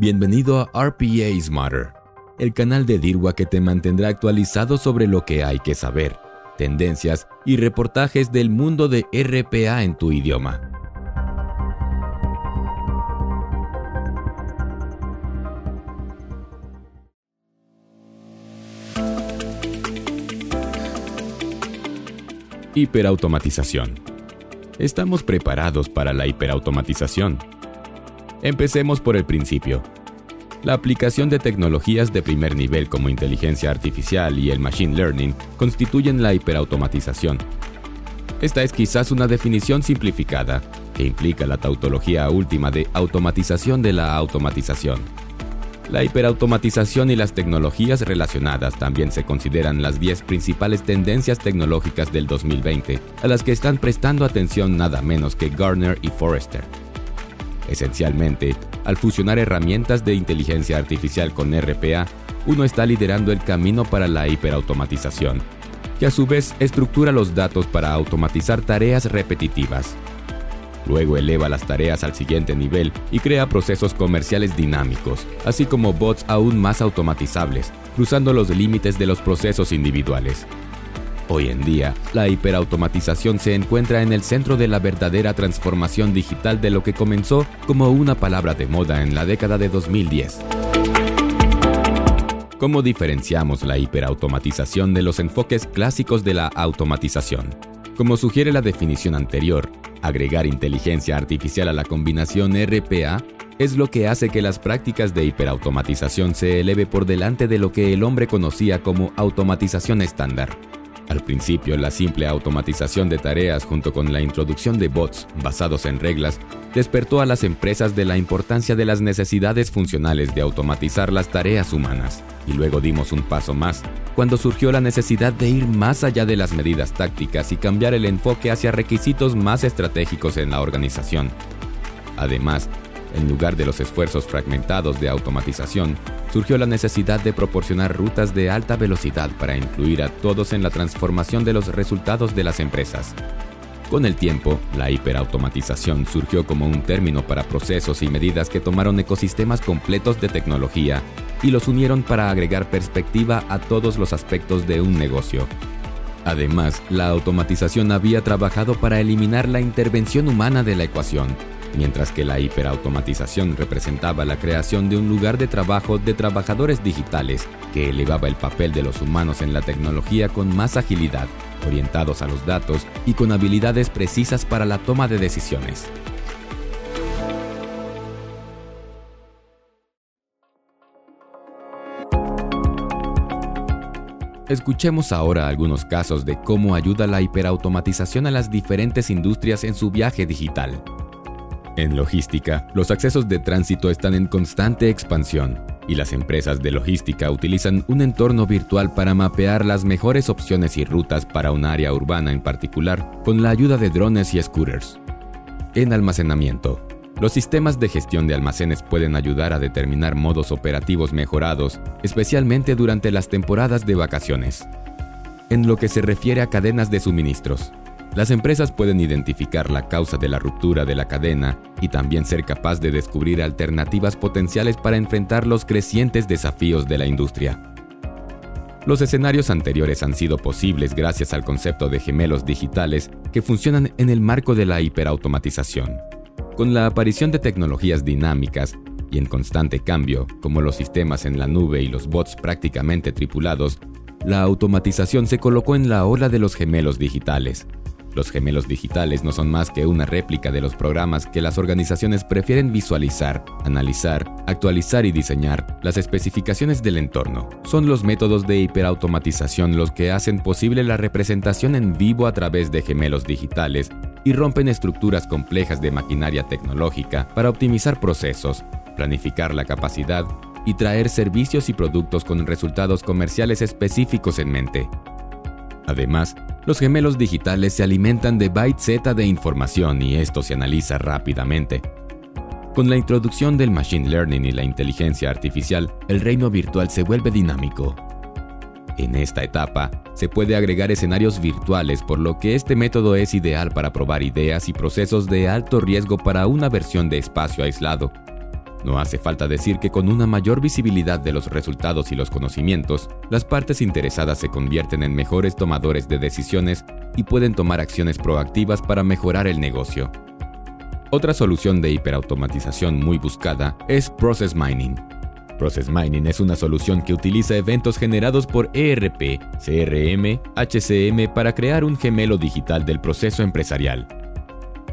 Bienvenido a RPA Smarter, el canal de DIRWA que te mantendrá actualizado sobre lo que hay que saber, tendencias y reportajes del mundo de RPA en tu idioma. Hiperautomatización. ¿Estamos preparados para la hiperautomatización? Empecemos por el principio. La aplicación de tecnologías de primer nivel como inteligencia artificial y el machine learning constituyen la hiperautomatización. Esta es quizás una definición simplificada que implica la tautología última de automatización de la automatización. La hiperautomatización y las tecnologías relacionadas también se consideran las 10 principales tendencias tecnológicas del 2020, a las que están prestando atención nada menos que Gartner y Forrester. Esencialmente, al fusionar herramientas de inteligencia artificial con RPA, uno está liderando el camino para la hiperautomatización, que a su vez estructura los datos para automatizar tareas repetitivas, Luego eleva las tareas al siguiente nivel y crea procesos comerciales dinámicos, así como bots aún más automatizables, cruzando los límites de los procesos individuales. Hoy en día, la hiperautomatización se encuentra en el centro de la verdadera transformación digital de lo que comenzó como una palabra de moda en la década de 2010. ¿Cómo diferenciamos la hiperautomatización de los enfoques clásicos de la automatización? Como sugiere la definición anterior, Agregar inteligencia artificial a la combinación RPA es lo que hace que las prácticas de hiperautomatización se eleve por delante de lo que el hombre conocía como automatización estándar. Al principio, la simple automatización de tareas junto con la introducción de bots basados en reglas despertó a las empresas de la importancia de las necesidades funcionales de automatizar las tareas humanas. Y luego dimos un paso más, cuando surgió la necesidad de ir más allá de las medidas tácticas y cambiar el enfoque hacia requisitos más estratégicos en la organización. Además, en lugar de los esfuerzos fragmentados de automatización, surgió la necesidad de proporcionar rutas de alta velocidad para incluir a todos en la transformación de los resultados de las empresas. Con el tiempo, la hiperautomatización surgió como un término para procesos y medidas que tomaron ecosistemas completos de tecnología y los unieron para agregar perspectiva a todos los aspectos de un negocio. Además, la automatización había trabajado para eliminar la intervención humana de la ecuación, mientras que la hiperautomatización representaba la creación de un lugar de trabajo de trabajadores digitales que elevaba el papel de los humanos en la tecnología con más agilidad, orientados a los datos y con habilidades precisas para la toma de decisiones. Escuchemos ahora algunos casos de cómo ayuda la hiperautomatización a las diferentes industrias en su viaje digital. En logística, los accesos de tránsito están en constante expansión y las empresas de logística utilizan un entorno virtual para mapear las mejores opciones y rutas para un área urbana en particular con la ayuda de drones y scooters. En almacenamiento, los sistemas de gestión de almacenes pueden ayudar a determinar modos operativos mejorados, especialmente durante las temporadas de vacaciones. En lo que se refiere a cadenas de suministros, las empresas pueden identificar la causa de la ruptura de la cadena y también ser capaz de descubrir alternativas potenciales para enfrentar los crecientes desafíos de la industria. Los escenarios anteriores han sido posibles gracias al concepto de gemelos digitales que funcionan en el marco de la hiperautomatización. Con la aparición de tecnologías dinámicas y en constante cambio, como los sistemas en la nube y los bots prácticamente tripulados, la automatización se colocó en la ola de los gemelos digitales, los gemelos digitales no son más que una réplica de los programas que las organizaciones prefieren visualizar, analizar, actualizar y diseñar. Las especificaciones del entorno son los métodos de hiperautomatización los que hacen posible la representación en vivo a través de gemelos digitales y rompen estructuras complejas de maquinaria tecnológica para optimizar procesos, planificar la capacidad y traer servicios y productos con resultados comerciales específicos en mente. Además, los gemelos digitales se alimentan de bytes Z de información y esto se analiza rápidamente. Con la introducción del Machine Learning y la inteligencia artificial, el reino virtual se vuelve dinámico. En esta etapa, se puede agregar escenarios virtuales, por lo que este método es ideal para probar ideas y procesos de alto riesgo para una versión de espacio aislado. No hace falta decir que con una mayor visibilidad de los resultados y los conocimientos, las partes interesadas se convierten en mejores tomadores de decisiones y pueden tomar acciones proactivas para mejorar el negocio. Otra solución de hiperautomatización muy buscada es Process Mining. Process Mining es una solución que utiliza eventos generados por ERP, CRM, HCM para crear un gemelo digital del proceso empresarial.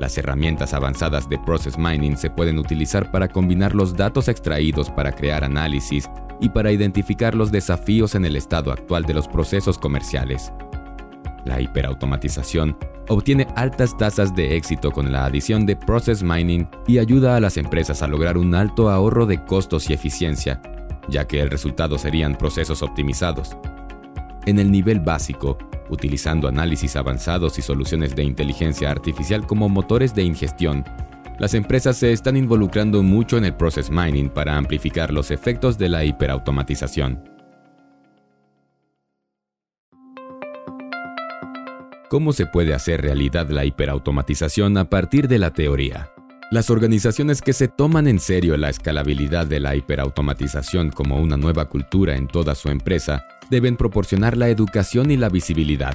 Las herramientas avanzadas de Process Mining se pueden utilizar para combinar los datos extraídos para crear análisis y para identificar los desafíos en el estado actual de los procesos comerciales. La hiperautomatización obtiene altas tasas de éxito con la adición de Process Mining y ayuda a las empresas a lograr un alto ahorro de costos y eficiencia, ya que el resultado serían procesos optimizados. En el nivel básico, utilizando análisis avanzados y soluciones de inteligencia artificial como motores de ingestión. Las empresas se están involucrando mucho en el process mining para amplificar los efectos de la hiperautomatización. ¿Cómo se puede hacer realidad la hiperautomatización a partir de la teoría? Las organizaciones que se toman en serio la escalabilidad de la hiperautomatización como una nueva cultura en toda su empresa deben proporcionar la educación y la visibilidad.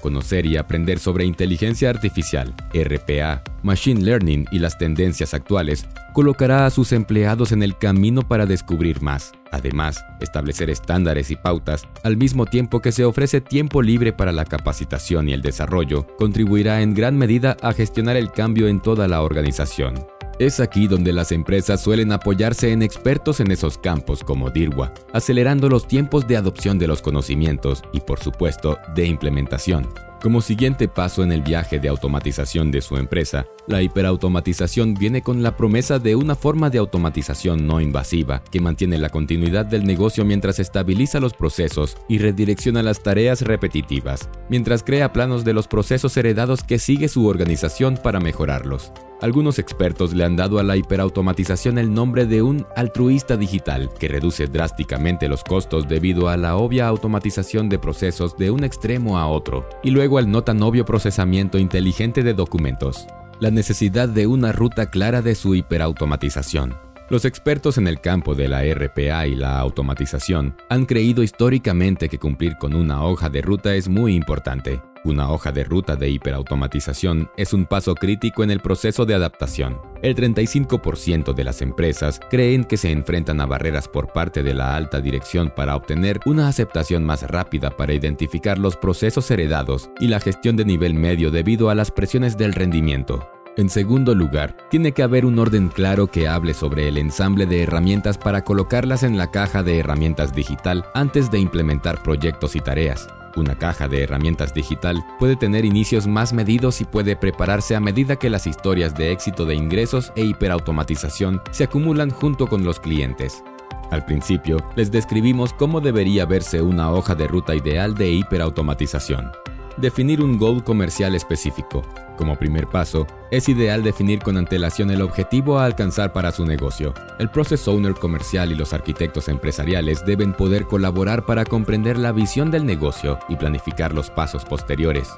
Conocer y aprender sobre inteligencia artificial, RPA, Machine Learning y las tendencias actuales colocará a sus empleados en el camino para descubrir más. Además, establecer estándares y pautas, al mismo tiempo que se ofrece tiempo libre para la capacitación y el desarrollo, contribuirá en gran medida a gestionar el cambio en toda la organización. Es aquí donde las empresas suelen apoyarse en expertos en esos campos como DIRWA, acelerando los tiempos de adopción de los conocimientos y por supuesto de implementación. Como siguiente paso en el viaje de automatización de su empresa, la hiperautomatización viene con la promesa de una forma de automatización no invasiva que mantiene la continuidad del negocio mientras estabiliza los procesos y redirecciona las tareas repetitivas, mientras crea planos de los procesos heredados que sigue su organización para mejorarlos. Algunos expertos le han dado a la hiperautomatización el nombre de un altruista digital que reduce drásticamente los costos debido a la obvia automatización de procesos de un extremo a otro y luego al no tan obvio procesamiento inteligente de documentos. La necesidad de una ruta clara de su hiperautomatización. Los expertos en el campo de la RPA y la automatización han creído históricamente que cumplir con una hoja de ruta es muy importante. Una hoja de ruta de hiperautomatización es un paso crítico en el proceso de adaptación. El 35% de las empresas creen que se enfrentan a barreras por parte de la alta dirección para obtener una aceptación más rápida para identificar los procesos heredados y la gestión de nivel medio debido a las presiones del rendimiento. En segundo lugar, tiene que haber un orden claro que hable sobre el ensamble de herramientas para colocarlas en la caja de herramientas digital antes de implementar proyectos y tareas. Una caja de herramientas digital puede tener inicios más medidos y puede prepararse a medida que las historias de éxito de ingresos e hiperautomatización se acumulan junto con los clientes. Al principio, les describimos cómo debería verse una hoja de ruta ideal de hiperautomatización. Definir un goal comercial específico. Como primer paso, es ideal definir con antelación el objetivo a alcanzar para su negocio. El process owner comercial y los arquitectos empresariales deben poder colaborar para comprender la visión del negocio y planificar los pasos posteriores.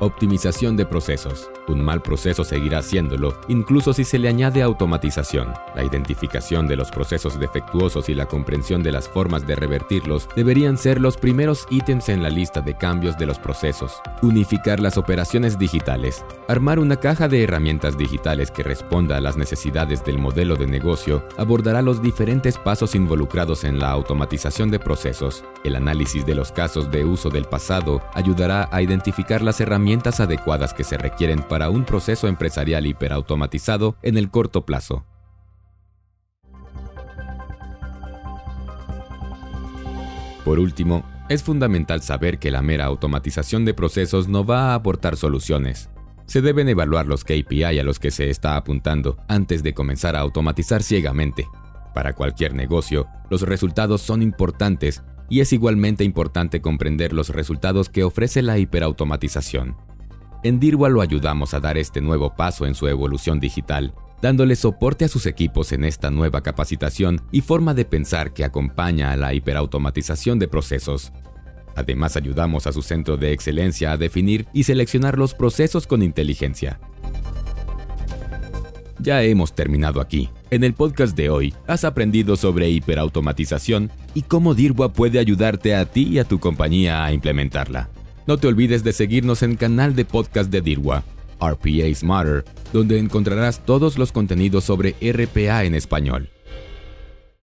Optimización de procesos. Un mal proceso seguirá haciéndolo, incluso si se le añade automatización. La identificación de los procesos defectuosos y la comprensión de las formas de revertirlos deberían ser los primeros ítems en la lista de cambios de los procesos. Unificar las operaciones digitales. Armar una caja de herramientas digitales que responda a las necesidades del modelo de negocio abordará los diferentes pasos involucrados en la automatización de procesos. El análisis de los casos de uso del pasado ayudará a identificar las herramientas adecuadas que se requieren para un proceso empresarial hiperautomatizado en el corto plazo. Por último, es fundamental saber que la mera automatización de procesos no va a aportar soluciones. Se deben evaluar los KPI a los que se está apuntando antes de comenzar a automatizar ciegamente. Para cualquier negocio, los resultados son importantes y es igualmente importante comprender los resultados que ofrece la hiperautomatización. En Dirwa lo ayudamos a dar este nuevo paso en su evolución digital, dándole soporte a sus equipos en esta nueva capacitación y forma de pensar que acompaña a la hiperautomatización de procesos. Además ayudamos a su centro de excelencia a definir y seleccionar los procesos con inteligencia. Ya hemos terminado aquí. En el podcast de hoy has aprendido sobre hiperautomatización y cómo Dirwa puede ayudarte a ti y a tu compañía a implementarla. No te olvides de seguirnos en canal de podcast de Dirwa, RPA Smarter, donde encontrarás todos los contenidos sobre RPA en español.